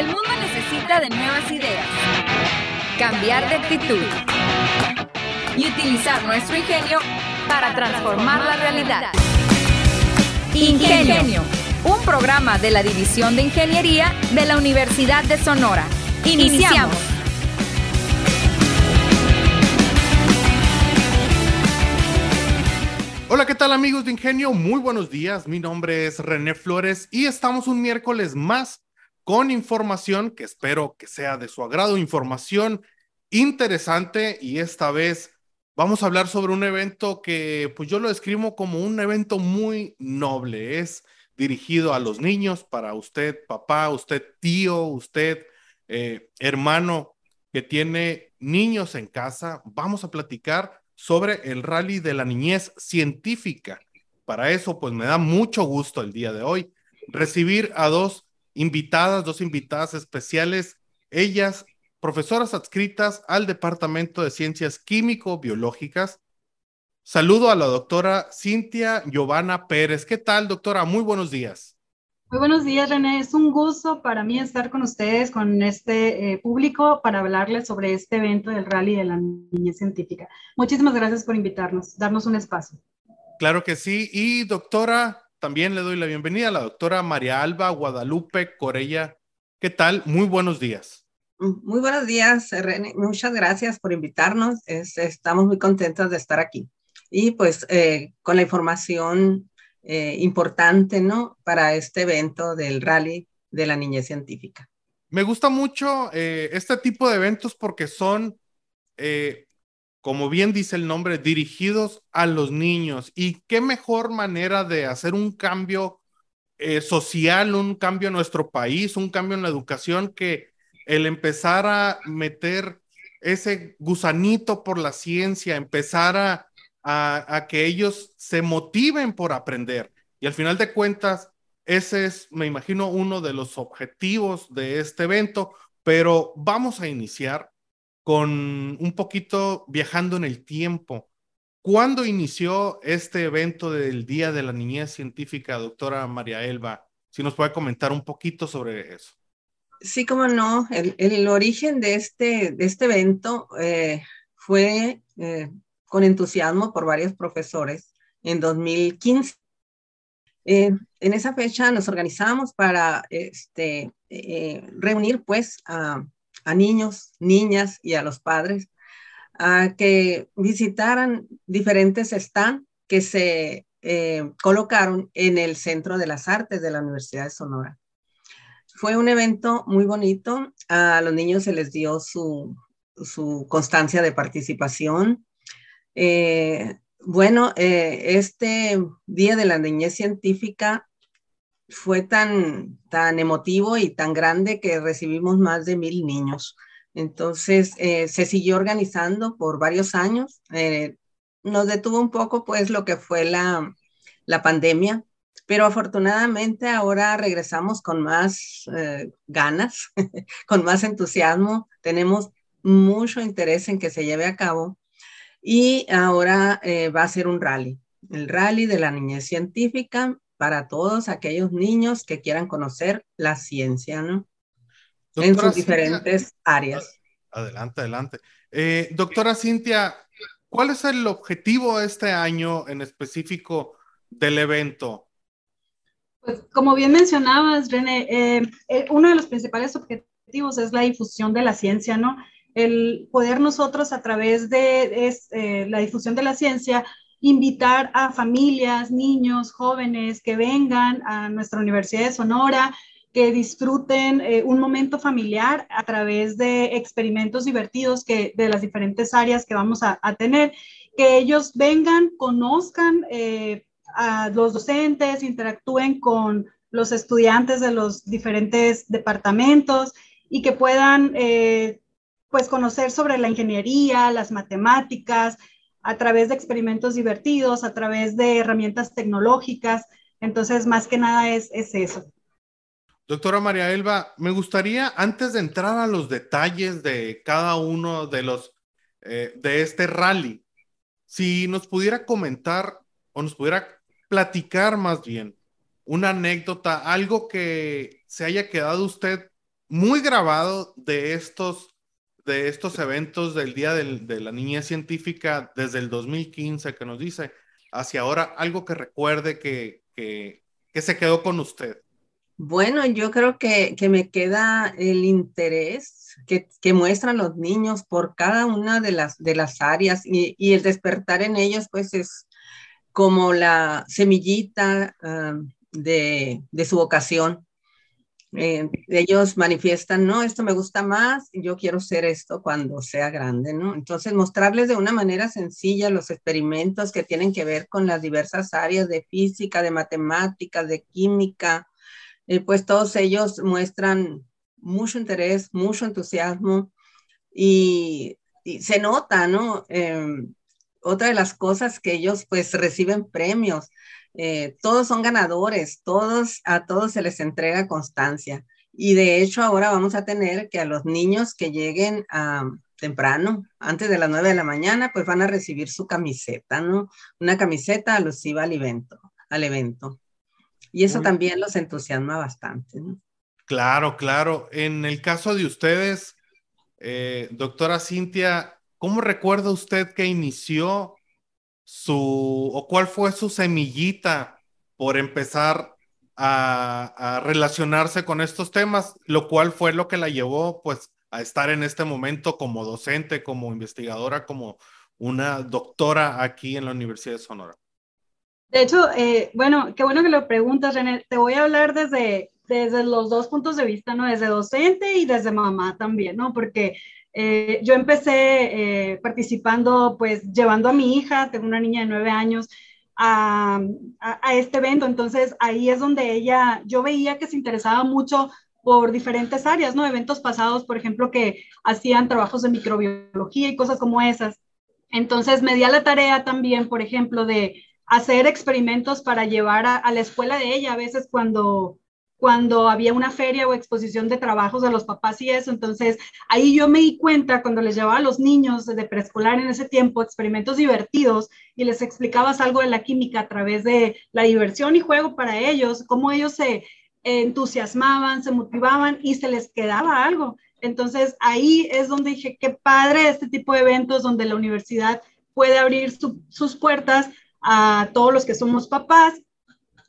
El mundo necesita de nuevas ideas, cambiar de actitud y utilizar nuestro ingenio para transformar la realidad. Ingenio, un programa de la División de Ingeniería de la Universidad de Sonora. Iniciamos. Hola, ¿qué tal amigos de Ingenio? Muy buenos días. Mi nombre es René Flores y estamos un miércoles más con información que espero que sea de su agrado, información interesante y esta vez vamos a hablar sobre un evento que pues yo lo describo como un evento muy noble. Es dirigido a los niños, para usted papá, usted tío, usted eh, hermano que tiene niños en casa. Vamos a platicar sobre el rally de la niñez científica. Para eso, pues me da mucho gusto el día de hoy recibir a dos invitadas, dos invitadas especiales, ellas profesoras adscritas al Departamento de Ciencias Químico-Biológicas. Saludo a la doctora Cintia Giovanna Pérez. ¿Qué tal, doctora? Muy buenos días. Muy buenos días, René. Es un gusto para mí estar con ustedes, con este eh, público, para hablarles sobre este evento del Rally de la Niñez Científica. Muchísimas gracias por invitarnos, darnos un espacio. Claro que sí. Y doctora, también le doy la bienvenida a la doctora María Alba Guadalupe Corella. ¿Qué tal? Muy buenos días. Muy buenos días, René. Muchas gracias por invitarnos. estamos muy contentos de estar aquí. Y pues eh, con la información eh, importante, ¿no? Para este evento del rally de la niñez científica. Me gusta mucho eh, este tipo de eventos porque son, eh, como bien dice el nombre, dirigidos a los niños. Y qué mejor manera de hacer un cambio social, un cambio en nuestro país, un cambio en la educación que el empezar a meter ese gusanito por la ciencia, empezar a a, que ellos se motiven por aprender. Y al final de cuentas, ese es, me imagino, uno de los objetivos de este evento, pero vamos a iniciar con un poquito viajando en el tiempo. ¿Cuándo inició este evento del Día de la Niñez Científica, doctora María Elba? Si nos puede comentar un poquito sobre eso. Sí, como no, el, origen de este, de este evento eh, fue eh, con entusiasmo por varios profesores en 2015. Eh, en esa fecha nos organizamos para este, eh, reunir pues a, niños, niñas y a los padres a que visitaran diferentes stands que se eh, colocaron en el Centro de las Artes de la Universidad de Sonora. Fue un evento muy bonito, a los niños se les dio su, su constancia de participación, eh, bueno, eh, este Día de la Niñez Científica fue tan, tan emotivo y tan grande que recibimos más de mil niños. Entonces, eh, se siguió organizando por varios años. nos detuvo un poco, pues, lo que fue la, la pandemia, pero afortunadamente ahora regresamos con más ganas, con más entusiasmo. Tenemos mucho interés en que se lleve a cabo y ahora eh, va a ser un rally, el rally de la niñez científica para todos aquellos niños que quieran conocer la ciencia, ¿no? en sus diferentes áreas. Adelante, adelante. Eh, doctora Cintia, ¿cuál es el objetivo este año en específico del evento? Pues como bien mencionabas, René, eh, uno de los principales objetivos es la difusión de la ciencia, ¿no? el poder nosotros a través de eh, la difusión de la ciencia invitar a familias, niños, jóvenes que vengan a nuestra Universidad de Sonora, que disfruten eh, un momento familiar a través de experimentos divertidos que, de las diferentes áreas que vamos a, tener, que ellos vengan, conozcan eh, a los docentes, interactúen con los estudiantes de los diferentes departamentos y que puedan pues conocer sobre la ingeniería, las matemáticas, a través de experimentos divertidos, a través de herramientas tecnológicas. Entonces, más que nada es, es eso. Doctora María Elba, me gustaría, antes de entrar a los detalles de cada uno de los eh, de este rally, si nos pudiera comentar o nos pudiera platicar más bien una anécdota, algo que se haya quedado usted muy grabado de estos, de estos eventos del Día de la Niñez Científica desde el 2015 que nos dice hacia ahora? Algo que recuerde que, que, que se quedó con usted. Bueno, yo creo que, que me queda el interés que, que, muestran los niños por cada una de las, de las áreas y, y el despertar en ellos, pues es como la semillita uh, de, de, su vocación. Eh, ellos manifiestan, no, esto me gusta más, yo quiero ser esto cuando sea grande, ¿no? Entonces, mostrarles de una manera sencilla los experimentos que tienen que ver con las diversas áreas de física, de matemáticas, de química, eh, pues todos ellos muestran mucho interés, mucho entusiasmo y, se nota, ¿no? Em, otra de las cosas que ellos pues reciben premios, eh, todos son ganadores, todos, a todos se les entrega constancia. Y de hecho ahora vamos a tener que a los niños que lleguen a, temprano, antes de las nueve de la mañana, pues van a recibir su camiseta, ¿no? Una camiseta alusiva al evento, al evento. Y eso también los entusiasma bastante. ¿no? Claro, claro. En el caso de ustedes, eh, doctora Cintia, ¿cómo recuerda usted que inició su, o cuál fue su semillita por empezar a, relacionarse con estos temas, lo cual fue lo que la llevó pues a estar en este momento como docente, como investigadora, como una doctora aquí en la Universidad de Sonora? De hecho, eh, bueno, qué bueno que lo preguntas, René. Te voy a hablar desde, desde los dos puntos de vista, ¿no? Desde docente y desde mamá también, ¿no? Porque eh, yo empecé eh, participando, pues llevando a mi hija, tengo una niña de nueve años, a, a, este evento. Entonces ahí es donde ella, yo veía que se interesaba mucho por diferentes áreas, ¿no? Eventos pasados, por ejemplo, que hacían trabajos de microbiología y cosas como esas. Entonces me di a la tarea también, por ejemplo, de hacer experimentos para llevar a, la escuela de ella, a veces cuando, cuando había una feria o exposición de trabajos de los papás y eso. Entonces, ahí yo me di cuenta cuando les llevaba a los niños de preescolar en ese tiempo experimentos divertidos y les explicabas algo de la química a través de la diversión y juego para ellos, cómo ellos se entusiasmaban, se motivaban y se les quedaba algo. Entonces, ahí es donde dije, qué padre este tipo de eventos donde la universidad puede abrir su, sus puertas a todos los que somos papás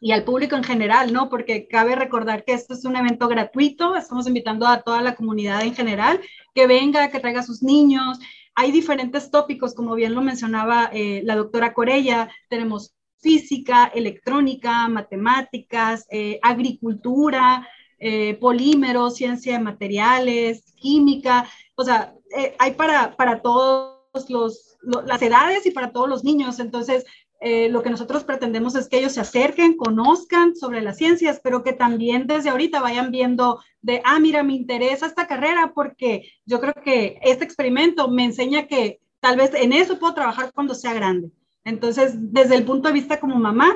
y al público en general, ¿no? Porque cabe recordar que esto es un evento gratuito, estamos invitando a toda la comunidad en general que venga, que traiga a sus niños. Hay diferentes tópicos, como bien lo mencionaba eh, la doctora Corella, tenemos física, electrónica, matemáticas, eh, agricultura, eh, polímeros, ciencia de materiales, química, o sea, eh, hay para, para todos los, lo, las edades y para todos los niños. Entonces, eh, lo que nosotros pretendemos es que ellos se acerquen, conozcan sobre las ciencias, pero que también desde ahorita vayan viendo de, ah, mira, me interesa esta carrera porque yo creo que este experimento me enseña que tal vez en eso puedo trabajar cuando sea grande. Entonces, desde el punto de vista como mamá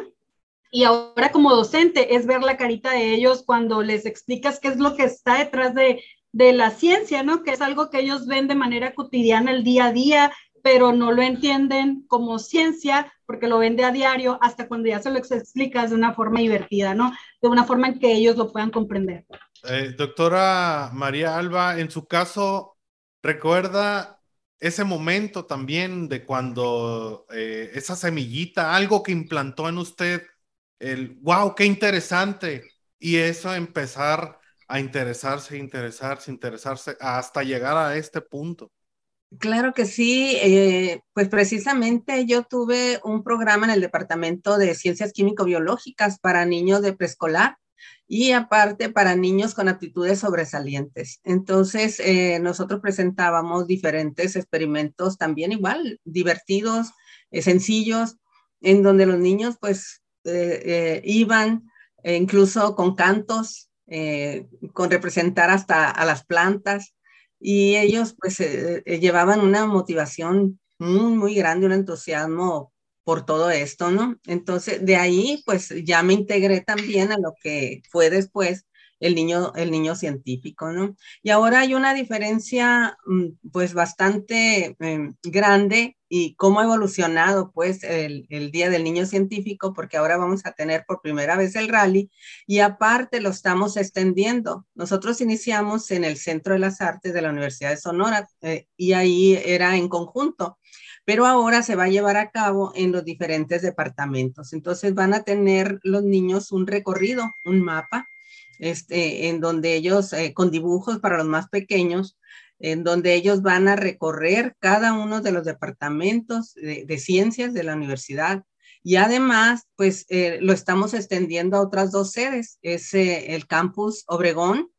y ahora como docente, es ver la carita de ellos cuando les explicas qué es lo que está detrás de, de la ciencia, ¿no? Que es algo que ellos ven de manera cotidiana el día a día, pero no lo entienden como ciencia porque lo ven de a diario hasta cuando ya se lo explicas de una forma divertida, ¿no? De una forma en que ellos lo puedan comprender. Eh, doctora María Alba, en su caso, ¿recuerda ese momento también de cuando eh, esa semillita, algo que implantó en usted, el, wow, qué interesante, y eso empezar a interesarse, interesarse, interesarse, hasta llegar a este punto? Claro que sí, eh, pues precisamente yo tuve un programa en el Departamento de Ciencias Químico-Biológicas para niños de preescolar y aparte para niños con aptitudes sobresalientes. Entonces, eh, nosotros presentábamos diferentes experimentos también igual, divertidos, eh, sencillos, en donde los niños pues iban incluso con cantos, con representar hasta a las plantas y ellos pues eh, eh, llevaban una motivación muy, muy grande, un entusiasmo por todo esto, ¿no? Entonces, de ahí pues ya me integré también a lo que fue después el niño, el niño científico, ¿no? Y ahora hay una diferencia mm, pues bastante em, grande y cómo ha evolucionado pues el, Día del Niño Científico, porque ahora vamos a tener por primera vez el rally y aparte lo estamos extendiendo. Nosotros iniciamos en el Centro de las Artes de la Universidad de Sonora eh, y ahí era en conjunto pero ahora se va a llevar a cabo en los diferentes departamentos. Entonces van a tener los niños un recorrido, un mapa, este, en donde ellos, eh, con dibujos para los más pequeños, en donde ellos van a recorrer cada uno de los departamentos de, ciencias de la universidad. Y además, pues eh, lo estamos extendiendo a otras dos sedes, es eh, el campus Obregón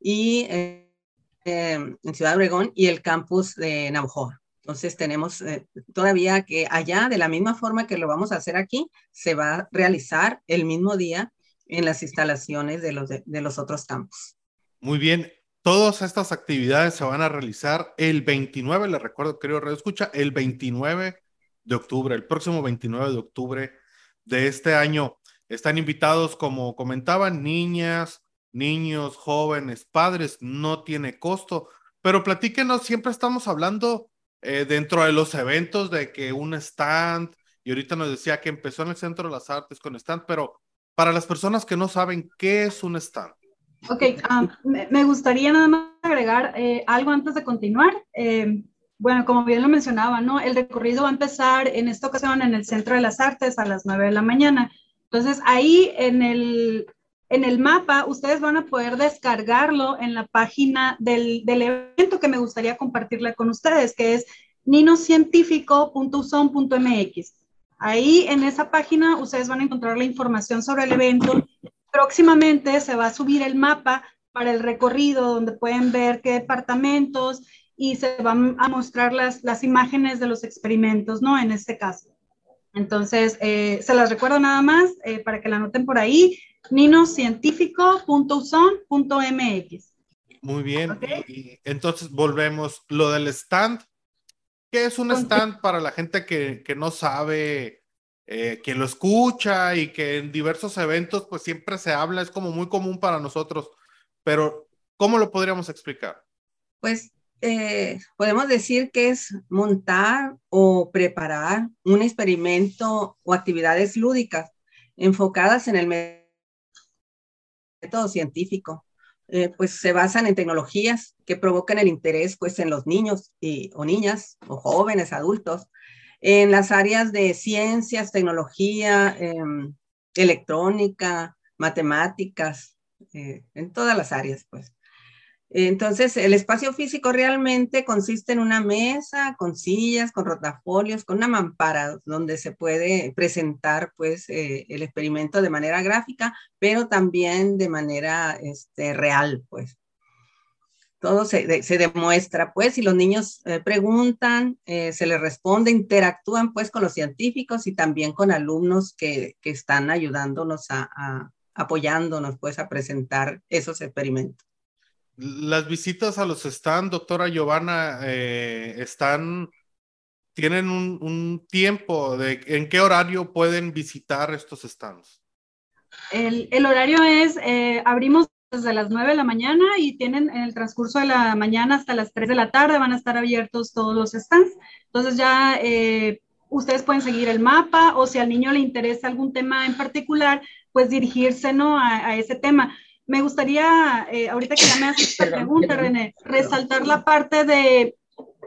y en Ciudad Obregón y el campus de Navajo. Entonces tenemos todavía que allá, de la misma forma que lo vamos a hacer aquí, se va a realizar el mismo día en las instalaciones de los, de, los otros campos. Muy bien. Todas estas actividades se van a realizar el 29, les recuerdo, querido Radio Escucha, el 29 de octubre, el próximo 29 de octubre de este año. Están invitados, como comentaban, niñas, niños, jóvenes, padres, no tiene costo, pero platíquenos, siempre estamos hablando eh, dentro de los eventos de que un stand, y ahorita nos decía que empezó en el Centro de las Artes con stand, pero para las personas que no saben, ¿qué es un stand? Ok, um, me gustaría nada más agregar eh, algo antes de continuar. Eh, bueno, como bien lo mencionaba, ¿no? El recorrido va a empezar en esta ocasión en el Centro de las Artes a las 9 de la mañana. Entonces, ahí en el, en el mapa, ustedes van a poder descargarlo en la página del, del evento que me gustaría compartirle con ustedes, que es ninocientífico.uson.mx. Ahí en esa página ustedes van a encontrar la información sobre el evento. Próximamente se va a subir el mapa para el recorrido donde pueden ver qué departamentos y se van a mostrar las, las imágenes de los experimentos, ¿no? En este caso. Entonces, eh, se las recuerdo nada más eh, para que la anoten por ahí ninocientífico.uson.mx. Muy bien. Y entonces volvemos. Lo del stand. ¿Qué es un stand para la gente que, que no sabe, eh, que lo escucha y que en diversos eventos pues siempre se habla, es como muy común para nosotros, pero ¿cómo lo podríamos explicar? Pues eh, podemos decir que es montar o preparar un experimento o actividades lúdicas enfocadas en el método científico, eh, pues se basan en tecnologías que provocan el interés pues en los niños y, o niñas o jóvenes, adultos, en las áreas de ciencias, tecnología, em, electrónica, matemáticas, eh, en todas las áreas pues. Entonces, el espacio físico realmente consiste en una mesa con sillas, con rotafolios, con una mampara donde se puede presentar pues eh, el experimento de manera gráfica, pero también de manera este, real, pues. Todo se, demuestra, pues, y los niños eh, preguntan, eh, se les responde, interactúan, pues, con los científicos y también con alumnos que, están ayudándonos a, apoyándonos, pues, a presentar esos experimentos. Las visitas a los stands, doctora Giovanna, eh, están, tienen un, tiempo de en qué horario pueden visitar estos stands. El, horario es, eh, abrimos desde las 9 de la mañana y tienen en el transcurso de la mañana hasta las 3 de la tarde van a estar abiertos todos los stands. Entonces ya eh, ustedes pueden seguir el mapa o si al niño le interesa algún tema en particular, pues dirigirse ¿no? a ese tema me gustaría, eh, ahorita que ya me haces esta pregunta, René, resaltar la parte de,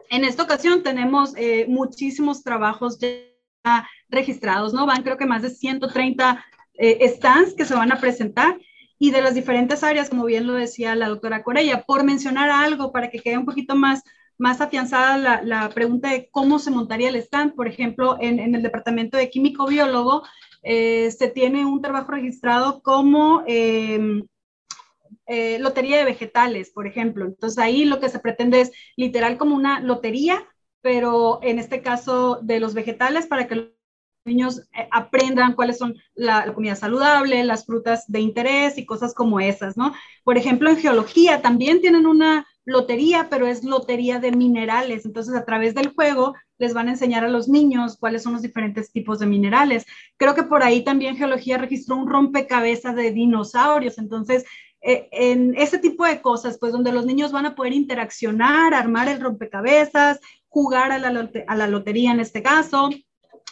en esta ocasión tenemos eh, muchísimos trabajos ya registrados, ¿no? Van creo que más de 130 eh, stands que se van a presentar y de las diferentes áreas, como bien lo decía la doctora Corella, por mencionar algo para que quede un poquito más, más afianzada la, la pregunta de cómo se montaría el stand. Por ejemplo, en, en el departamento de químico-biólogo se tiene un trabajo registrado como eh, lotería de vegetales, por ejemplo. Entonces ahí lo que se pretende es literal como una lotería, pero en este caso de los vegetales para que los niños eh, aprendan cuáles son la, comida saludable, las frutas de interés y cosas como esas, ¿no? Por ejemplo, en geología también tienen una lotería, pero es lotería de minerales. Entonces, a través del juego les van a enseñar a los niños cuáles son los diferentes tipos de minerales. Creo que por ahí también geología registró un rompecabezas de dinosaurios. Entonces, eh, en ese tipo de cosas, pues donde los niños van a poder interaccionar, armar el rompecabezas, jugar a la, a la lotería en este caso.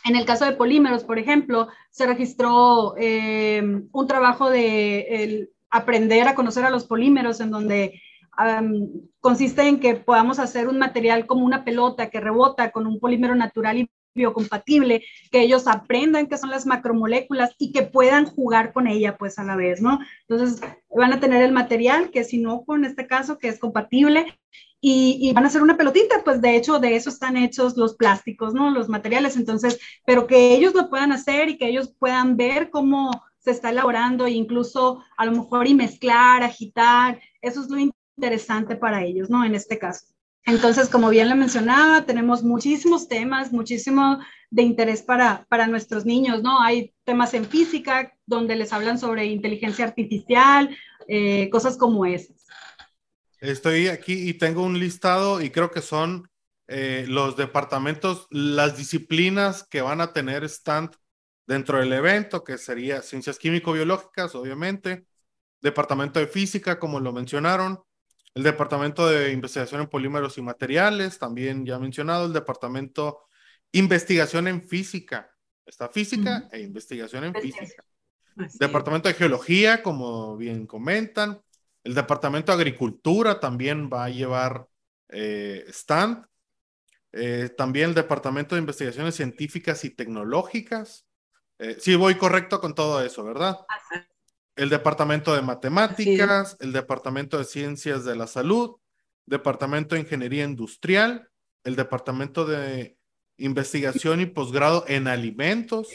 En el caso de polímeros, por ejemplo, se registró eh, un trabajo de aprender a conocer a los polímeros en donde consiste en que podamos hacer un material como una pelota que rebota con un polímero natural y biocompatible, que ellos aprendan qué son las macromoléculas y que puedan jugar con ella pues a la vez, ¿no? Entonces van a tener el material que si no con este caso que es compatible y, y, van a hacer una pelotita, pues de hecho de eso están hechos los plásticos, ¿no? Los materiales, entonces, pero que ellos lo puedan hacer y que ellos puedan ver cómo se está elaborando e incluso a lo mejor y mezclar, agitar, eso es lo interesante para ellos, ¿no? En este caso. Entonces, como bien le mencionaba, tenemos muchísimos temas, muchísimo de interés para, para nuestros niños, ¿no? Hay temas en física donde les hablan sobre inteligencia artificial, eh, cosas como esas. Estoy aquí y tengo un listado y creo que son eh, los departamentos, las disciplinas que van a tener stand dentro del evento, que sería ciencias químico-biológicas, obviamente, departamento de física, como lo mencionaron, el Departamento de Investigación en Polímeros y Materiales, también ya mencionado, el Departamento Investigación en Física. Está física e investigación en física. Departamento de Geología, como bien comentan. El Departamento de Agricultura también va a llevar eh, stand. Eh, también el Departamento de Investigaciones Científicas y Tecnológicas. Eh, sí, voy correcto con todo eso, ¿verdad? El Departamento de Matemáticas, el Departamento de Ciencias de la Salud, Departamento de Ingeniería Industrial, el Departamento de Investigación y Posgrado en Alimentos,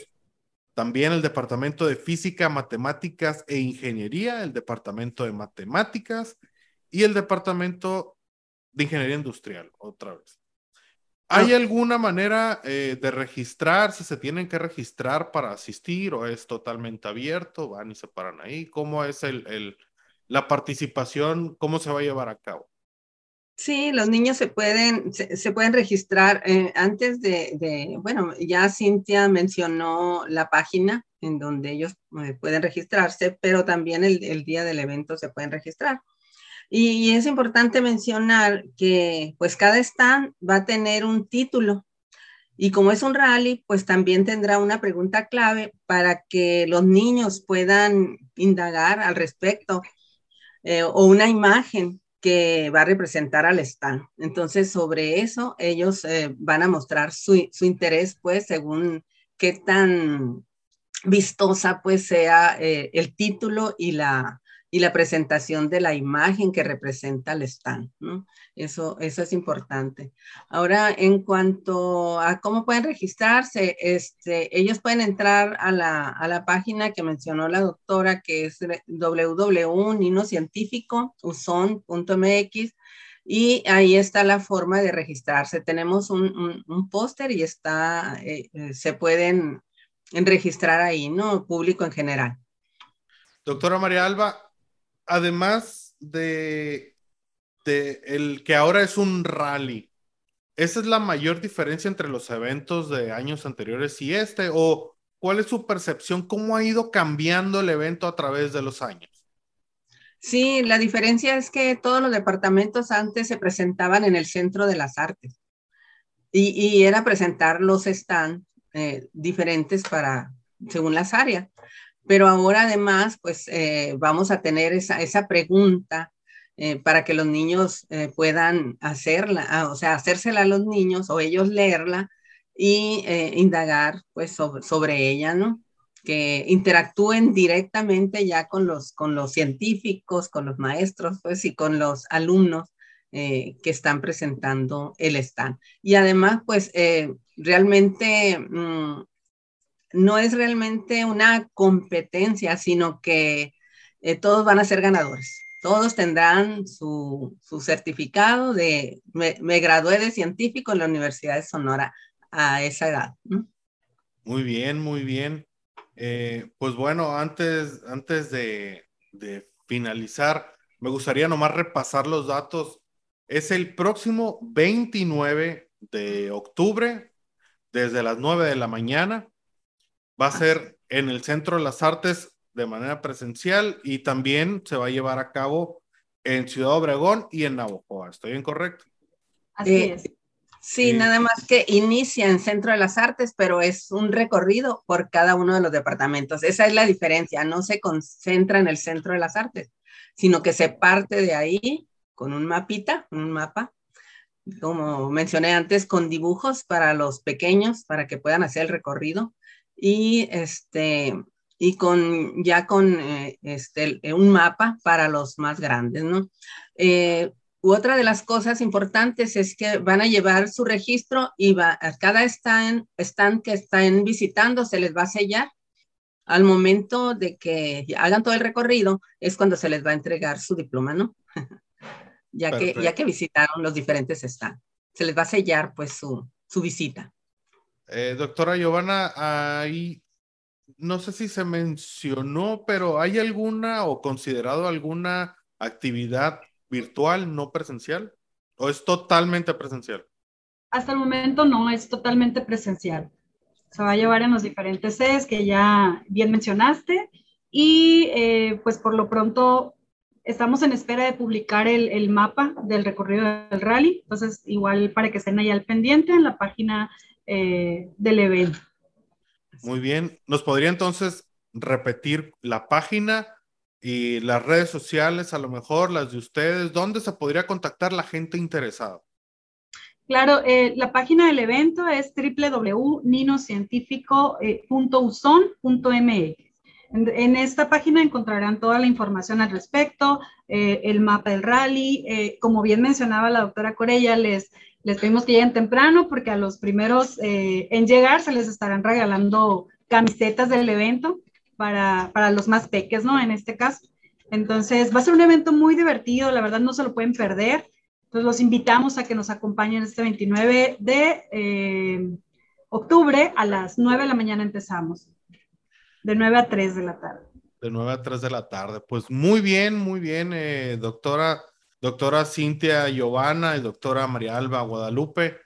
también el Departamento de Física, Matemáticas e Ingeniería, el Departamento de Matemáticas y el Departamento de Ingeniería Industrial, otra vez. ¿Hay alguna manera eh, de registrar, si se tienen que registrar para asistir o es totalmente abierto? ¿Van y se paran ahí? ¿Cómo es el, la participación? ¿Cómo se va a llevar a cabo? Sí, los niños se pueden, se, pueden registrar eh, antes de, bueno, ya Cintia mencionó la página en donde ellos eh, pueden registrarse, pero también el, el día del evento se pueden registrar. Y, es importante mencionar que pues cada stand va a tener un título y como es un rally, pues también tendrá una pregunta clave para que los niños puedan indagar al respecto eh, o una imagen que va a representar al stand. Entonces, sobre eso, ellos eh, van a mostrar su, su, interés, pues, según qué tan vistosa, pues, sea eh, el título y la, y la presentación de la imagen que representa el stand. Eso, eso es importante. Ahora, en cuanto a cómo pueden registrarse, este, ellos pueden entrar a la, a la página que mencionó la doctora, que es www.ninocientífico.uson.mx y ahí está la forma de registrarse. Tenemos un, un, póster y está, eh, eh, se pueden registrar ahí, ¿no? Público en general. Doctora María Alba, además de, el que ahora es un rally, ¿esa es la mayor diferencia entre los eventos de años anteriores y este? ¿O cuál es su percepción? ¿Cómo ha ido cambiando el evento a través de los años? Sí, la diferencia es que todos los departamentos antes se presentaban en el Centro de las Artes y, era presentar los stands eh, diferentes para, según las áreas pero ahora además, pues eh, vamos a tener esa, esa pregunta eh, para que los niños eh, puedan hacerla, ah, o sea, hacérsela a los niños o ellos leerla y indagar pues sobre, sobre, ella, ¿no? Que interactúen directamente ya con los, con los científicos, con los maestros, pues y con los alumnos que están presentando el stand. Y además, pues realmente mm, no es realmente una competencia, sino que eh, todos van a ser ganadores. Todos tendrán su, certificado de, me, gradué de científico en la Universidad de Sonora a esa edad. Muy bien, muy bien. Eh, pues bueno, antes, antes de, de finalizar, me gustaría nomás repasar los datos. Es el próximo 29 de octubre, desde las 9 de la mañana va a ser en el Centro de las Artes de manera presencial y también se va a llevar a cabo en Ciudad Obregón y en Navojoa. ¿Estoy incorrecto? Así eh, es. Sí, nada más que inicia en Centro de las Artes, pero es un recorrido por cada uno de los departamentos. Esa es la diferencia, no se concentra en el Centro de las Artes, sino que se parte de ahí con un mapita, un mapa, como mencioné antes, con dibujos para los pequeños, para que puedan hacer el recorrido, y este, y con ya con eh, este, un mapa para los más grandes, ¿no? Eh, otra de las cosas importantes es que van a llevar su registro y va, a cada stand, stand que están visitando se les va a sellar. Al momento de que hagan todo el recorrido es cuando se les va a entregar su diploma, ¿no? ya, que, ya que visitaron los diferentes stands. Se les va a sellar pues su, su visita. Eh, doctora Giovanna, ahí no sé si se mencionó, pero ¿hay alguna o considerado alguna actividad virtual, no presencial? ¿O es totalmente presencial? Hasta el momento no, es totalmente presencial. Se va a llevar en los diferentes sedes que ya bien mencionaste y eh, pues por lo pronto estamos en espera de publicar el, mapa del recorrido del rally, entonces igual para que estén ahí al pendiente en la página eh, del evento. Muy bien, ¿nos podría entonces repetir la página y las redes sociales, a lo mejor las de ustedes, ¿dónde se podría contactar la gente interesada? Claro, eh, la página del evento es www.ninocientifico.uson.mx. En, en, esta página encontrarán toda la información al respecto, eh, el mapa del rally. Eh, como bien mencionaba la doctora Corella, les, les pedimos que lleguen temprano porque a los primeros en llegar se les estarán regalando camisetas del evento para, para los más peques, ¿no? En este caso. Entonces, va a ser un evento muy divertido, la verdad no se lo pueden perder. Entonces, los invitamos a que nos acompañen este 29 de eh, octubre a las 9 de la mañana empezamos. De 9 a 3 de la tarde. De 9 a 3 de la tarde. Pues muy bien, muy bien, eh, doctora, doctora Cintia Giovanna y doctora María Alba Guadalupe.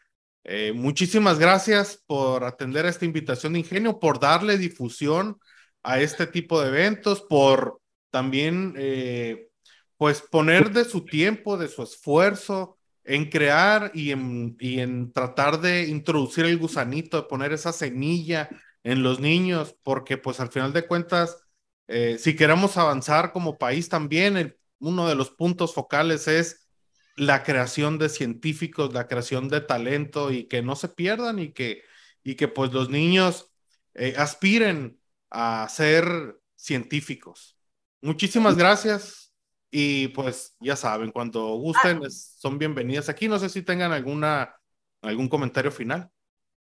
Eh, muchísimas gracias por atender a esta invitación de Ingenio, por darle difusión a este tipo de eventos, por también, eh, pues, poner de su tiempo, de su esfuerzo en crear y en, y en tratar de introducir el gusanito, de poner esa semilla en los niños, porque pues al final de cuentas, eh, si queremos avanzar como país también, uno de los puntos focales es la creación de científicos, la creación de talento y que no se pierdan y que, y que pues los niños eh, aspiren a ser científicos. Muchísimas gracias y pues ya saben, cuando gusten son bienvenidas aquí. No sé si tengan alguna, algún comentario final.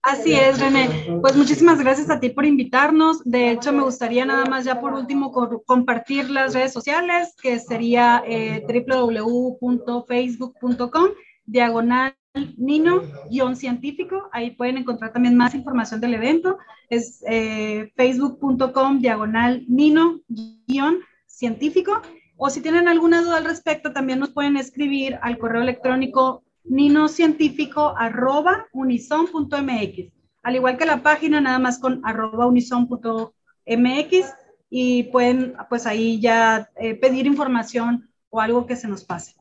Así es, René. Pues muchísimas gracias a ti por invitarnos. De hecho, me gustaría nada más ya por último compartir las redes sociales, que sería eh, www.facebook.com, diagonal Nino-científico, ahí pueden encontrar también más información del evento. Es eh, facebook.com diagonal Nino-científico. O si tienen alguna duda al respecto, también nos pueden escribir al correo electrónico ninocientífico arroba unison.mx. Al igual que la página, nada más con arroba unison.mx y pueden pues ahí ya eh, pedir información o algo que se nos pase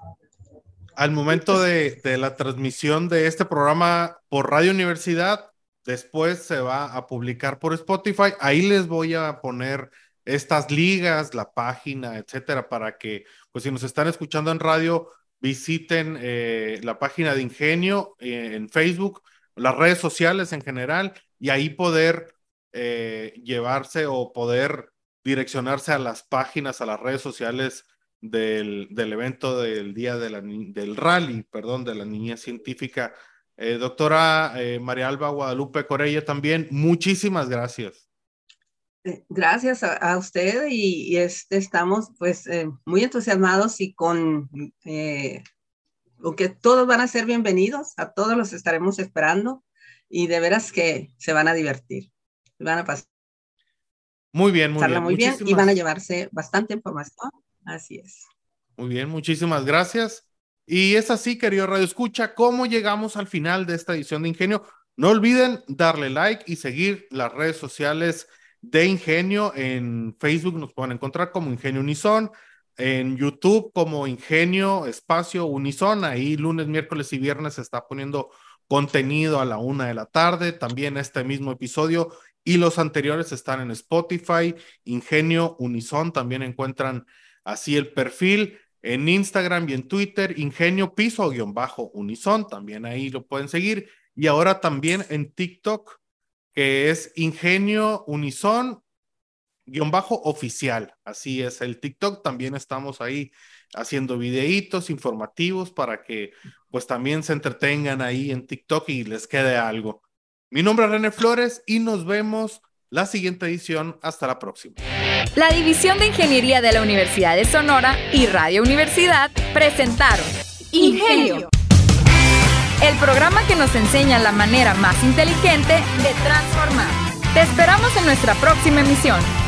al momento de, la transmisión de este programa por Radio Universidad, después se va a publicar por Spotify. Ahí les voy a poner estas ligas, la página, etcétera, para que, pues si nos están escuchando en radio, visiten eh, la página de Ingenio eh, en Facebook, las redes sociales en general, y ahí poder eh, llevarse o poder direccionarse a las páginas, a las redes sociales del, del evento del día de del rally, perdón, de la niña científica. Eh, doctora eh, María Alba Guadalupe Corella también, muchísimas gracias. Eh, gracias a, usted y, este, estamos pues muy entusiasmados y con que todos van a ser bienvenidos, a todos los estaremos esperando y de veras que se van a divertir, van a pasar. Muy bien, muy bien. Muy bien y van a llevarse bastante información Así es. Muy bien, muchísimas gracias. Y es así, querido Radio Escucha, cómo llegamos al final de esta edición de Ingenio. No olviden darle like y seguir las redes sociales de Ingenio. En Facebook nos pueden encontrar como Ingenio Unison, en YouTube como Ingenio Espacio Unison. Ahí lunes, miércoles y viernes se está poniendo contenido a la una de la tarde. También este mismo episodio y los anteriores están en Spotify, Ingenio Unison. También encuentran así el perfil en Instagram y en Twitter, Ingenio Piso-Unison. También ahí lo pueden seguir. Y ahora también en TikTok, que es Ingenio Unison guion bajo oficial. Así es, el TikTok también estamos ahí haciendo videitos informativos para que pues también se entretengan ahí en TikTok y les quede algo. Mi nombre es René Flores y nos vemos la siguiente edición. Hasta la próxima. La División de Ingeniería de la Universidad de Sonora y Radio Universidad presentaron Ingenio, el programa que nos enseña la manera más inteligente de transformar. Te esperamos en nuestra próxima emisión.